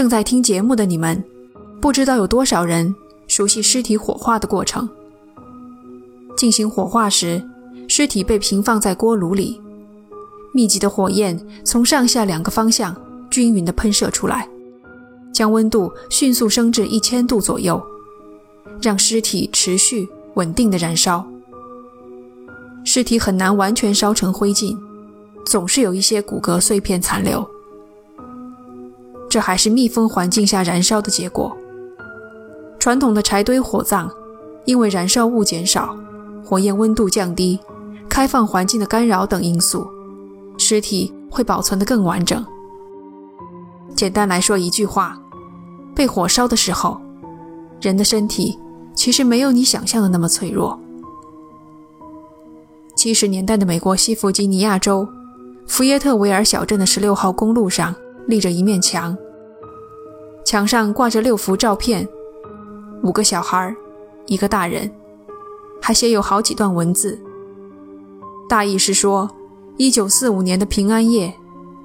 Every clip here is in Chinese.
正在听节目的你们，不知道有多少人熟悉尸体火化的过程。进行火化时，尸体被平放在锅炉里，密集的火焰从上下两个方向均匀地喷射出来，将温度迅速升至一千度左右，让尸体持续稳定的燃烧。尸体很难完全烧成灰烬，总是有一些骨骼碎片残留。这还是密封环境下燃烧的结果。传统的柴堆火葬，因为燃烧物减少。火焰温度降低，开放环境的干扰等因素，尸体会保存得更完整。简单来说一句话，被火烧的时候，人的身体其实没有你想象的那么脆弱。七十年代的美国西弗吉尼亚州福耶特维尔小镇的十六号公路上立着一面墙，墙上挂着六幅照片，五个小孩，一个大人。还写有好几段文字，大意是说，一九四五年的平安夜，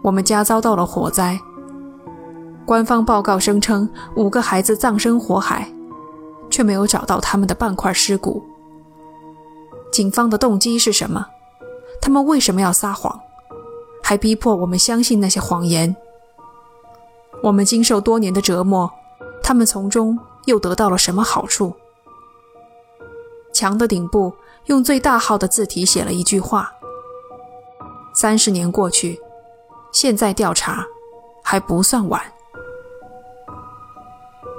我们家遭到了火灾。官方报告声称五个孩子葬身火海，却没有找到他们的半块尸骨。警方的动机是什么？他们为什么要撒谎，还逼迫我们相信那些谎言？我们经受多年的折磨，他们从中又得到了什么好处？墙的顶部用最大号的字体写了一句话：“三十年过去，现在调查还不算晚。”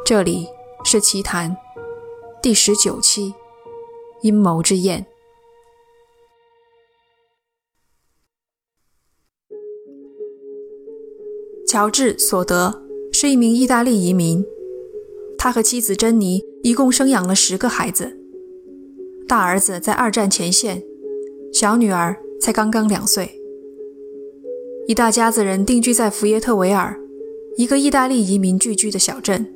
这里是奇谈第十九期《阴谋之宴》。乔治·索德是一名意大利移民，他和妻子珍妮一共生养了十个孩子。大儿子在二战前线，小女儿才刚刚两岁。一大家子人定居在福耶特维尔，一个意大利移民聚居的小镇。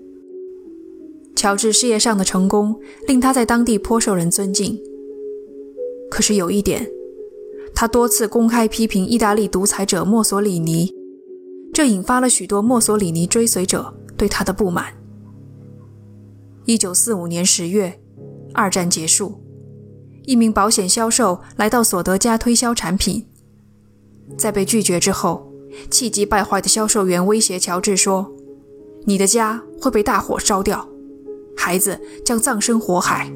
乔治事业上的成功令他在当地颇受人尊敬。可是有一点，他多次公开批评意大利独裁者墨索里尼，这引发了许多墨索里尼追随者对他的不满。一九四五年十月，二战结束。一名保险销售来到索德家推销产品，在被拒绝之后，气急败坏的销售员威胁乔治说：“你的家会被大火烧掉，孩子将葬身火海，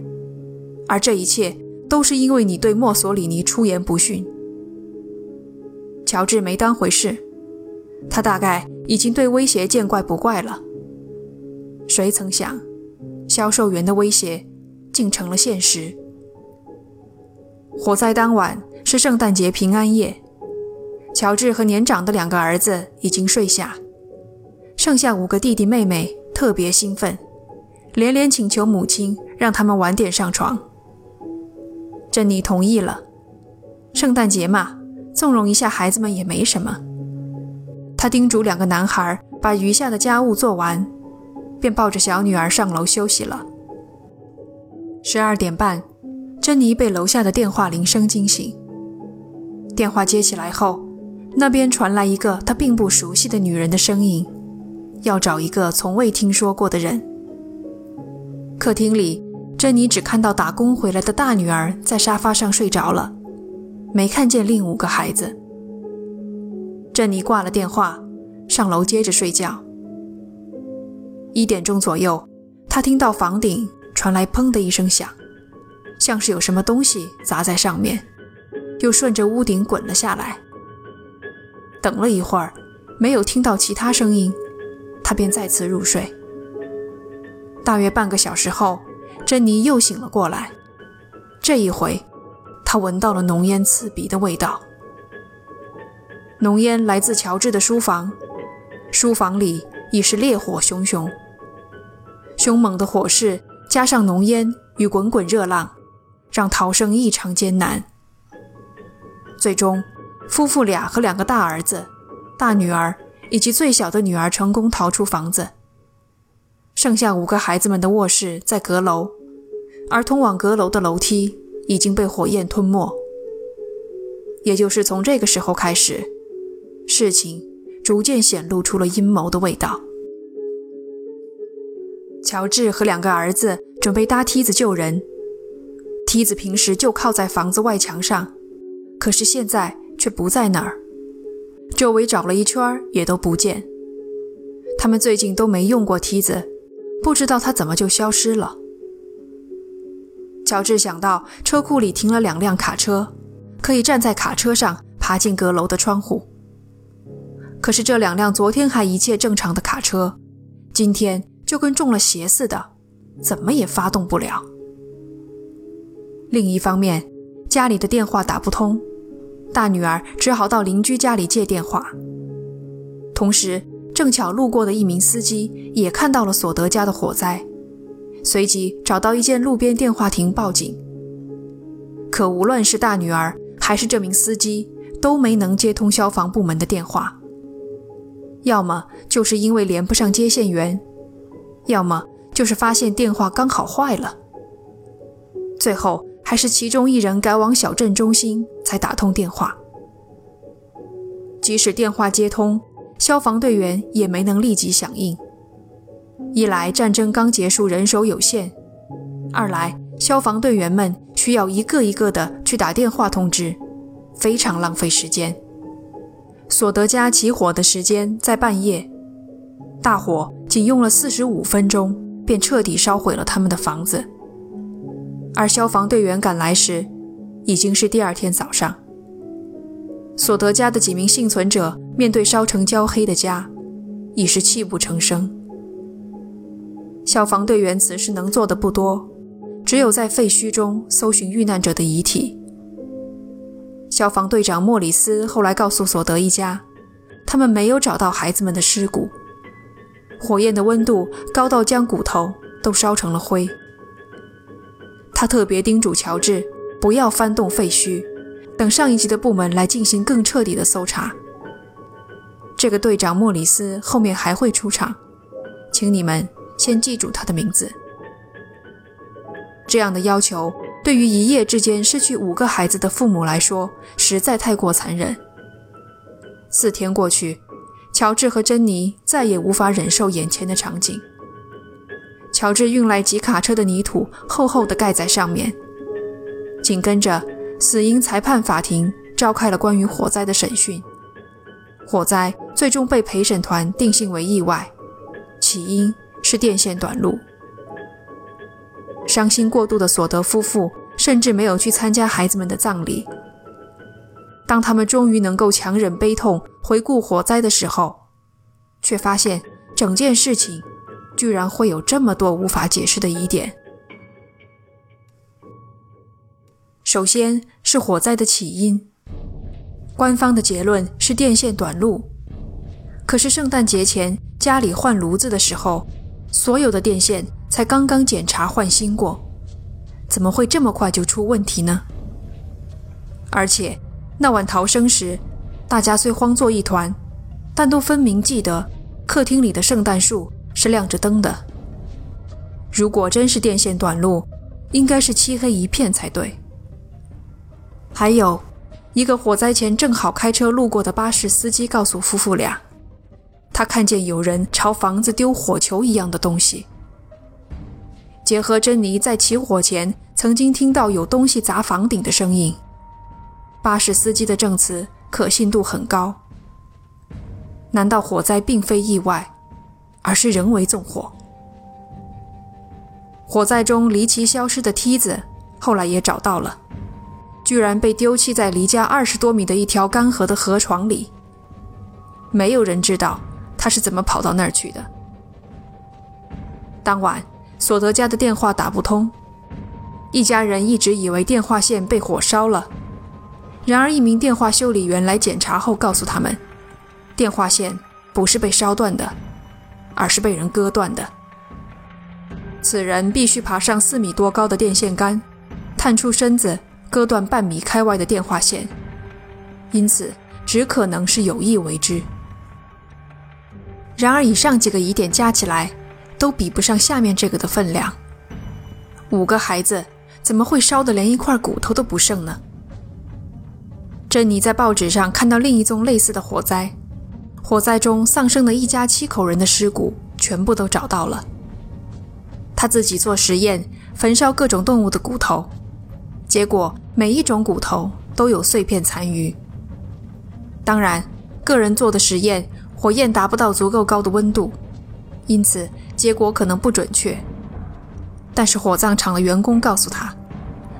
而这一切都是因为你对墨索里尼出言不逊。”乔治没当回事，他大概已经对威胁见怪不怪了。谁曾想，销售员的威胁竟成了现实。火灾当晚是圣诞节平安夜，乔治和年长的两个儿子已经睡下，剩下五个弟弟妹妹特别兴奋，连连请求母亲让他们晚点上床。珍妮同意了，圣诞节嘛，纵容一下孩子们也没什么。他叮嘱两个男孩把余下的家务做完，便抱着小女儿上楼休息了。十二点半。珍妮被楼下的电话铃声惊醒。电话接起来后，那边传来一个她并不熟悉的女人的声音，要找一个从未听说过的人。客厅里，珍妮只看到打工回来的大女儿在沙发上睡着了，没看见另五个孩子。珍妮挂了电话，上楼接着睡觉。一点钟左右，她听到房顶传来“砰”的一声响。像是有什么东西砸在上面，又顺着屋顶滚了下来。等了一会儿，没有听到其他声音，他便再次入睡。大约半个小时后，珍妮又醒了过来。这一回，她闻到了浓烟刺鼻的味道。浓烟来自乔治的书房，书房里已是烈火熊熊。凶猛的火势加上浓烟与滚滚热浪。让逃生异常艰难。最终，夫妇俩和两个大儿子、大女儿以及最小的女儿成功逃出房子。剩下五个孩子们的卧室在阁楼，而通往阁楼的楼梯已经被火焰吞没。也就是从这个时候开始，事情逐渐显露出了阴谋的味道。乔治和两个儿子准备搭梯子救人。梯子平时就靠在房子外墙上，可是现在却不在那儿。周围找了一圈也都不见。他们最近都没用过梯子，不知道它怎么就消失了。乔治想到车库里停了两辆卡车，可以站在卡车上爬进阁楼的窗户。可是这两辆昨天还一切正常的卡车，今天就跟中了邪似的，怎么也发动不了。另一方面，家里的电话打不通，大女儿只好到邻居家里借电话。同时，正巧路过的一名司机也看到了索德家的火灾。随即找到一间路边电话亭报警，可无论是大女儿还是这名司机都没能接通消防部门的电话，要么就是因为连不上接线员，要么就是发现电话刚好坏了。最后还是其中一人赶往小镇中心才打通电话。即使电话接通，消防队员也没能立即响应。一来战争刚结束，人手有限；二来消防队员们需要一个一个的去打电话通知，非常浪费时间。索德家起火的时间在半夜，大火仅用了四十五分钟便彻底烧毁了他们的房子，而消防队员赶来时已经是第二天早上。索德家的几名幸存者面对烧成焦黑的家，已是泣不成声。消防队员此时能做的不多，只有在废墟中搜寻遇难者的遗体。消防队长莫里斯后来告诉索德一家，他们没有找到孩子们的尸骨，火焰的温度高到将骨头都烧成了灰。他特别叮嘱乔治不要翻动废墟，等上一级的部门来进行更彻底的搜查。这个队长莫里斯后面还会出场，请你们。先记住他的名字。这样的要求对于一夜之间失去五个孩子的父母来说，实在太过残忍。四天过去，乔治和珍妮再也无法忍受眼前的场景。乔治运来几卡车的泥土，厚厚的盖在上面。紧跟着，死因裁判法庭召开了关于火灾的审讯。火灾最终被陪审团定性为意外，起因。是电线短路。伤心过度的索德夫妇甚至没有去参加孩子们的葬礼。当他们终于能够强忍悲痛回顾火灾的时候，却发现整件事情居然会有这么多无法解释的疑点。首先是火灾的起因，官方的结论是电线短路。可是圣诞节前家里换炉子的时候。所有的电线才刚刚检查换新过，怎么会这么快就出问题呢？而且那晚逃生时，大家虽慌作一团，但都分明记得客厅里的圣诞树是亮着灯的。如果真是电线短路，应该是漆黑一片才对。还有，一个火灾前正好开车路过的巴士司机告诉夫妇俩。他看见有人朝房子丢火球一样的东西。结合珍妮在起火前曾经听到有东西砸房顶的声音，巴士司机的证词可信度很高。难道火灾并非意外，而是人为纵火？火灾中离奇消失的梯子后来也找到了，居然被丢弃在离家二十多米的一条干涸的河床里。没有人知道。他是怎么跑到那儿去的？当晚，索德家的电话打不通，一家人一直以为电话线被火烧了。然而，一名电话修理员来检查后告诉他们，电话线不是被烧断的，而是被人割断的。此人必须爬上四米多高的电线杆，探出身子割断半米开外的电话线，因此只可能是有意为之。然而，以上几个疑点加起来，都比不上下面这个的分量。五个孩子怎么会烧得连一块骨头都不剩呢？珍妮在报纸上看到另一宗类似的火灾，火灾中丧生的一家七口人的尸骨全部都找到了，他自己做实验，焚烧各种动物的骨头，结果每一种骨头都有碎片残余。当然，个人做的实验，火焰达不到足够高的温度，因此结果可能不准确。但是火葬场的员工告诉他，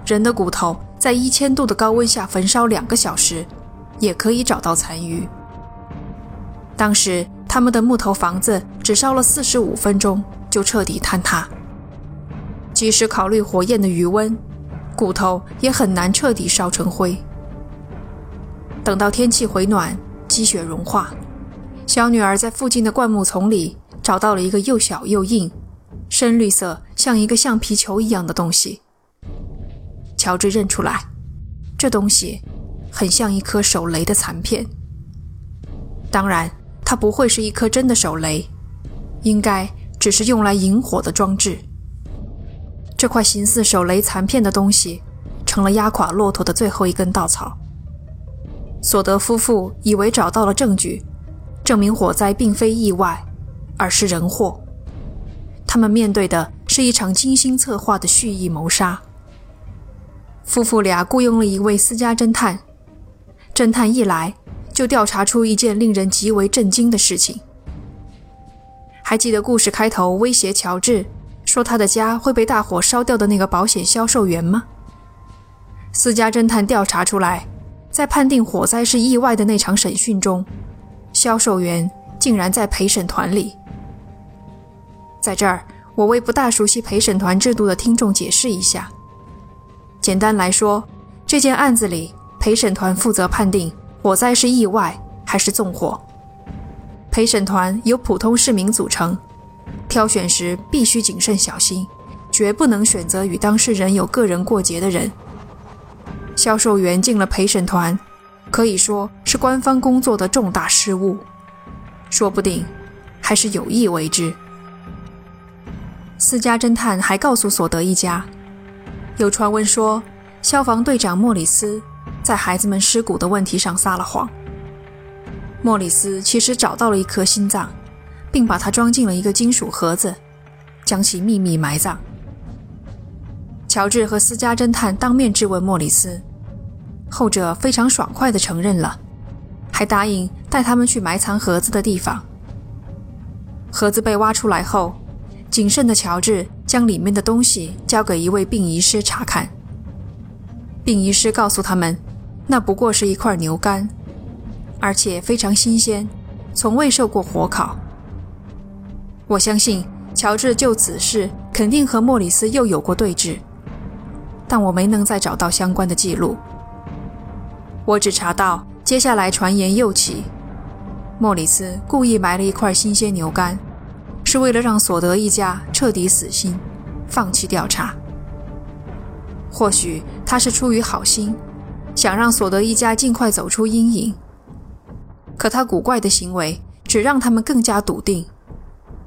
人的骨头在一千度的高温下焚烧两个小时，也可以找到残余。当时他们的木头房子只烧了四十五分钟就彻底坍塌。即使考虑火焰的余温，骨头也很难彻底烧成灰。等到天气回暖，积雪融化，小女儿在附近的灌木丛里找到了一个又小又硬、深绿色、像一个橡皮球一样的东西。乔治认出来，这东西很像一颗手雷的残片。当然，它不会是一颗真的手雷，应该只是用来引火的装置。这块形似手雷残片的东西，成了压垮骆驼的最后一根稻草。索德夫妇以为找到了证据，证明火灾并非意外，而是人祸。他们面对的是一场精心策划的蓄意谋杀。夫妇俩雇佣了一位私家侦探，侦探一来就调查出一件令人极为震惊的事情。还记得故事开头威胁乔治说他的家会被大火烧掉的那个保险销售员吗？私家侦探调查出来。在判定火灾是意外的那场审讯中，销售员竟然在陪审团里。在这儿，我为不大熟悉陪审团制度的听众解释一下。简单来说，这件案子里，陪审团负责判定火灾是意外还是纵火。陪审团由普通市民组成，挑选时必须谨慎小心，绝不能选择与当事人有个人过节的人。销售员进了陪审团，可以说是官方工作的重大失误，说不定还是有意为之。私家侦探还告诉索德一家，有传闻说消防队长莫里斯在孩子们尸骨的问题上撒了谎。莫里斯其实找到了一颗心脏，并把它装进了一个金属盒子，将其秘密埋葬。乔治和私家侦探当面质问莫里斯，后者非常爽快地承认了，还答应带他们去埋藏盒子的地方。盒子被挖出来后，谨慎的乔治将里面的东西交给一位殡仪师查看。殡仪师告诉他们，那不过是一块牛肝，而且非常新鲜，从未受过火烤。我相信乔治就此事肯定和莫里斯又有过对峙。但我没能再找到相关的记录。我只查到接下来传言又起，莫里斯故意埋了一块新鲜牛肝，是为了让索德一家彻底死心，放弃调查。或许他是出于好心，想让索德一家尽快走出阴影。可他古怪的行为只让他们更加笃定，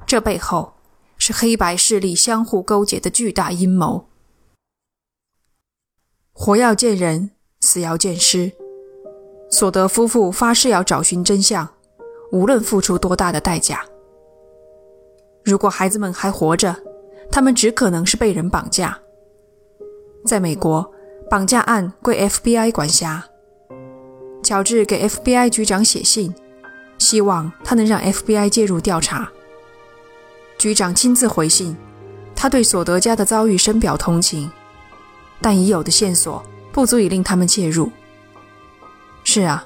这背后是黑白势力相互勾结的巨大阴谋。活要见人，死要见尸。索德夫妇发誓要找寻真相，无论付出多大的代价。如果孩子们还活着，他们只可能是被人绑架。在美国，绑架案归 FBI 管辖。乔治给 FBI 局长写信，希望他能让 FBI 介入调查。局长亲自回信，他对索德家的遭遇深表同情。但已有的线索不足以令他们介入。是啊，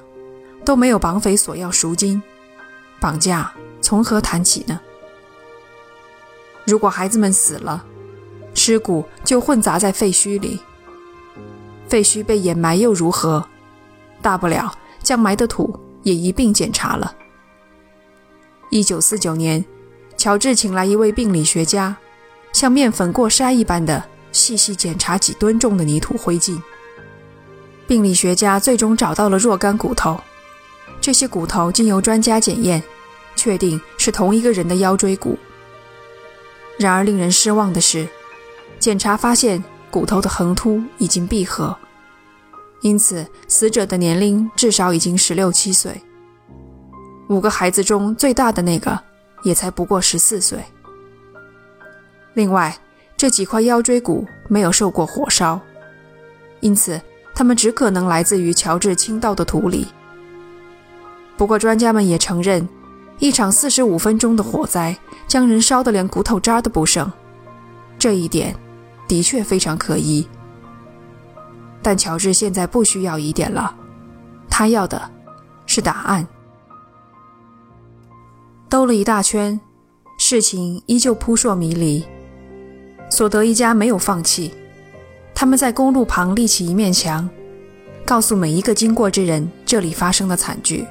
都没有绑匪索要赎金，绑架从何谈起呢？如果孩子们死了，尸骨就混杂在废墟里，废墟被掩埋又如何？大不了将埋的土也一并检查了。一九四九年，乔治请来一位病理学家，像面粉过筛一般的。细细检查几吨重的泥土灰烬，病理学家最终找到了若干骨头。这些骨头经由专家检验，确定是同一个人的腰椎骨。然而令人失望的是，检查发现骨头的横突已经闭合，因此死者的年龄至少已经十六七岁。五个孩子中最大的那个也才不过十四岁。另外。这几块腰椎骨没有受过火烧，因此它们只可能来自于乔治倾倒的土里。不过，专家们也承认，一场四十五分钟的火灾将人烧得连骨头渣都不剩，这一点的确非常可疑。但乔治现在不需要疑点了，他要的是答案。兜了一大圈，事情依旧扑朔迷离。索德一家没有放弃，他们在公路旁立起一面墙，告诉每一个经过之人这里发生的惨剧。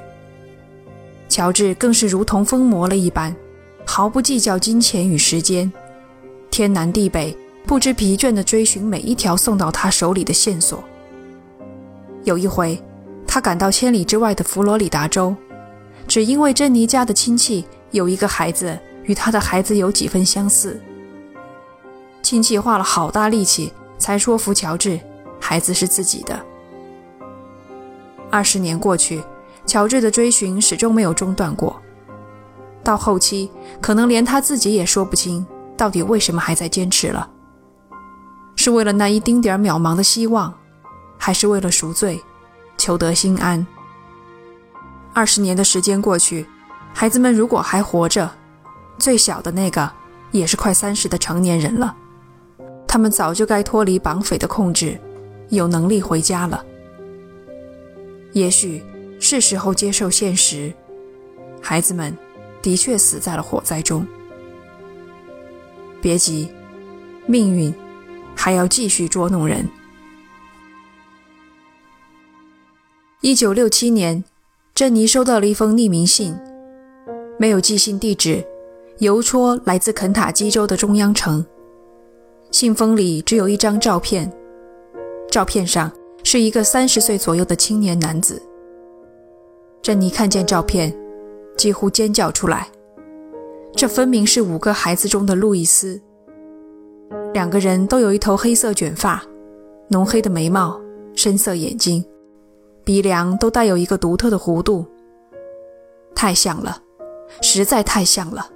乔治更是如同疯魔了一般，毫不计较金钱与时间，天南地北，不知疲倦地追寻每一条送到他手里的线索。有一回，他赶到千里之外的佛罗里达州。只因为珍妮家的亲戚有一个孩子与他的孩子有几分相似，亲戚花了好大力气才说服乔治，孩子是自己的。二十年过去，乔治的追寻始终没有中断过。到后期，可能连他自己也说不清到底为什么还在坚持了，是为了那一丁点渺茫的希望，还是为了赎罪，求得心安？二十年的时间过去，孩子们如果还活着，最小的那个也是快三十的成年人了。他们早就该脱离绑匪的控制，有能力回家了。也许是时候接受现实，孩子们的确死在了火灾中。别急，命运还要继续捉弄人。一九六七年。珍妮收到了一封匿名信，没有寄信地址，邮戳来自肯塔基州的中央城。信封里只有一张照片，照片上是一个三十岁左右的青年男子。珍妮看见照片，几乎尖叫出来。这分明是五个孩子中的路易斯。两个人都有一头黑色卷发，浓黑的眉毛，深色眼睛。鼻梁都带有一个独特的弧度，太像了，实在太像了。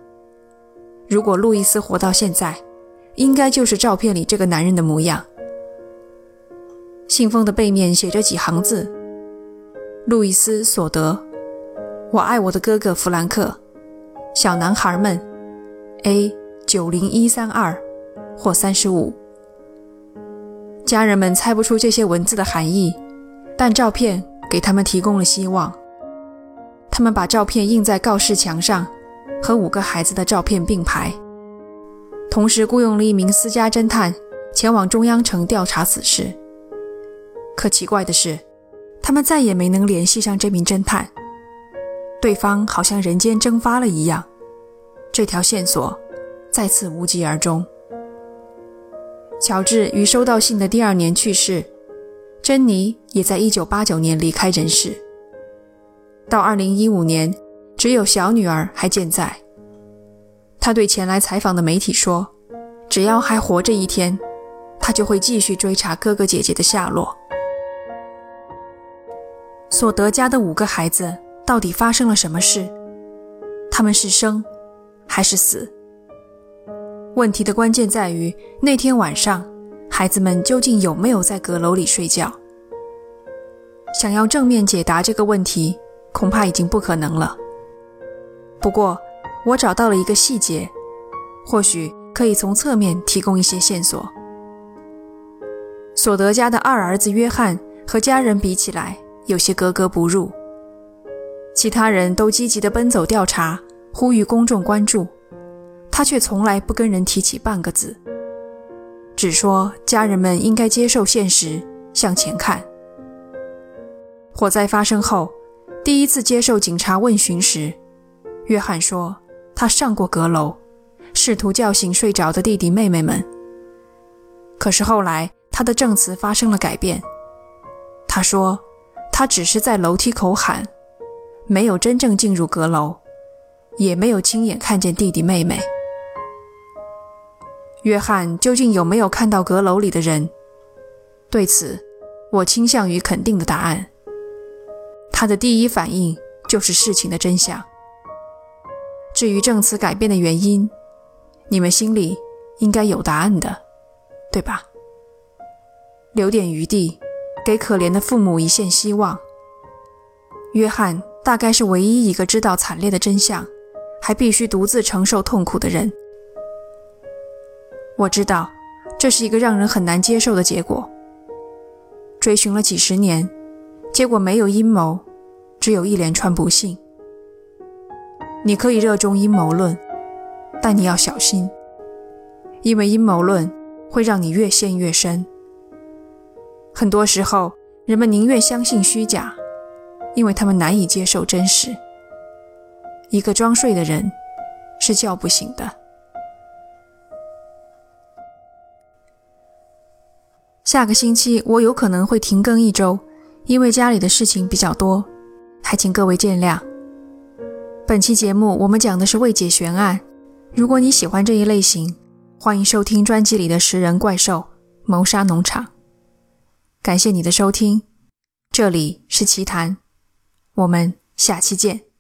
如果路易斯活到现在，应该就是照片里这个男人的模样。信封的背面写着几行字：“路易斯·索德，我爱我的哥哥弗兰克，小男孩们，A 九零一三二或三十五。”家人们猜不出这些文字的含义。但照片给他们提供了希望。他们把照片印在告示墙上，和五个孩子的照片并排，同时雇佣了一名私家侦探前往中央城调查此事。可奇怪的是，他们再也没能联系上这名侦探，对方好像人间蒸发了一样，这条线索再次无疾而终。乔治于收到信的第二年去世。珍妮也在1989年离开人世。到2015年，只有小女儿还健在。他对前来采访的媒体说：“只要还活着一天，他就会继续追查哥哥姐姐的下落。”索德家的五个孩子到底发生了什么事？他们是生还是死？问题的关键在于那天晚上。孩子们究竟有没有在阁楼里睡觉？想要正面解答这个问题，恐怕已经不可能了。不过，我找到了一个细节，或许可以从侧面提供一些线索。索德家的二儿子约翰和家人比起来，有些格格不入。其他人都积极地奔走调查，呼吁公众关注，他却从来不跟人提起半个字。只说家人们应该接受现实，向前看。火灾发生后，第一次接受警察问询时，约翰说他上过阁楼，试图叫醒睡着的弟弟妹妹们。可是后来他的证词发生了改变，他说他只是在楼梯口喊，没有真正进入阁楼，也没有亲眼看见弟弟妹妹。约翰究竟有没有看到阁楼里的人？对此，我倾向于肯定的答案。他的第一反应就是事情的真相。至于证词改变的原因，你们心里应该有答案的。对吧？留点余地，给可怜的父母一线希望。约翰大概是唯一一个知道惨烈的真相，还必须独自承受痛苦的人。我知道，这是一个让人很难接受的结果。追寻了几十年，结果没有阴谋，只有一连串不幸。你可以热衷阴谋论，但你要小心，因为阴谋论会让你越陷越深。很多时候，人们宁愿相信虚假，因为他们难以接受真实。一个装睡的人是叫不醒的。下个星期我有可能会停更一周，因为家里的事情比较多，还请各位见谅。本期节目我们讲的是未解悬案。如果你喜欢这一类型，欢迎收听专辑里的《食人怪兽谋杀农场》。感谢你的收听，这里是奇谈，我们下期见。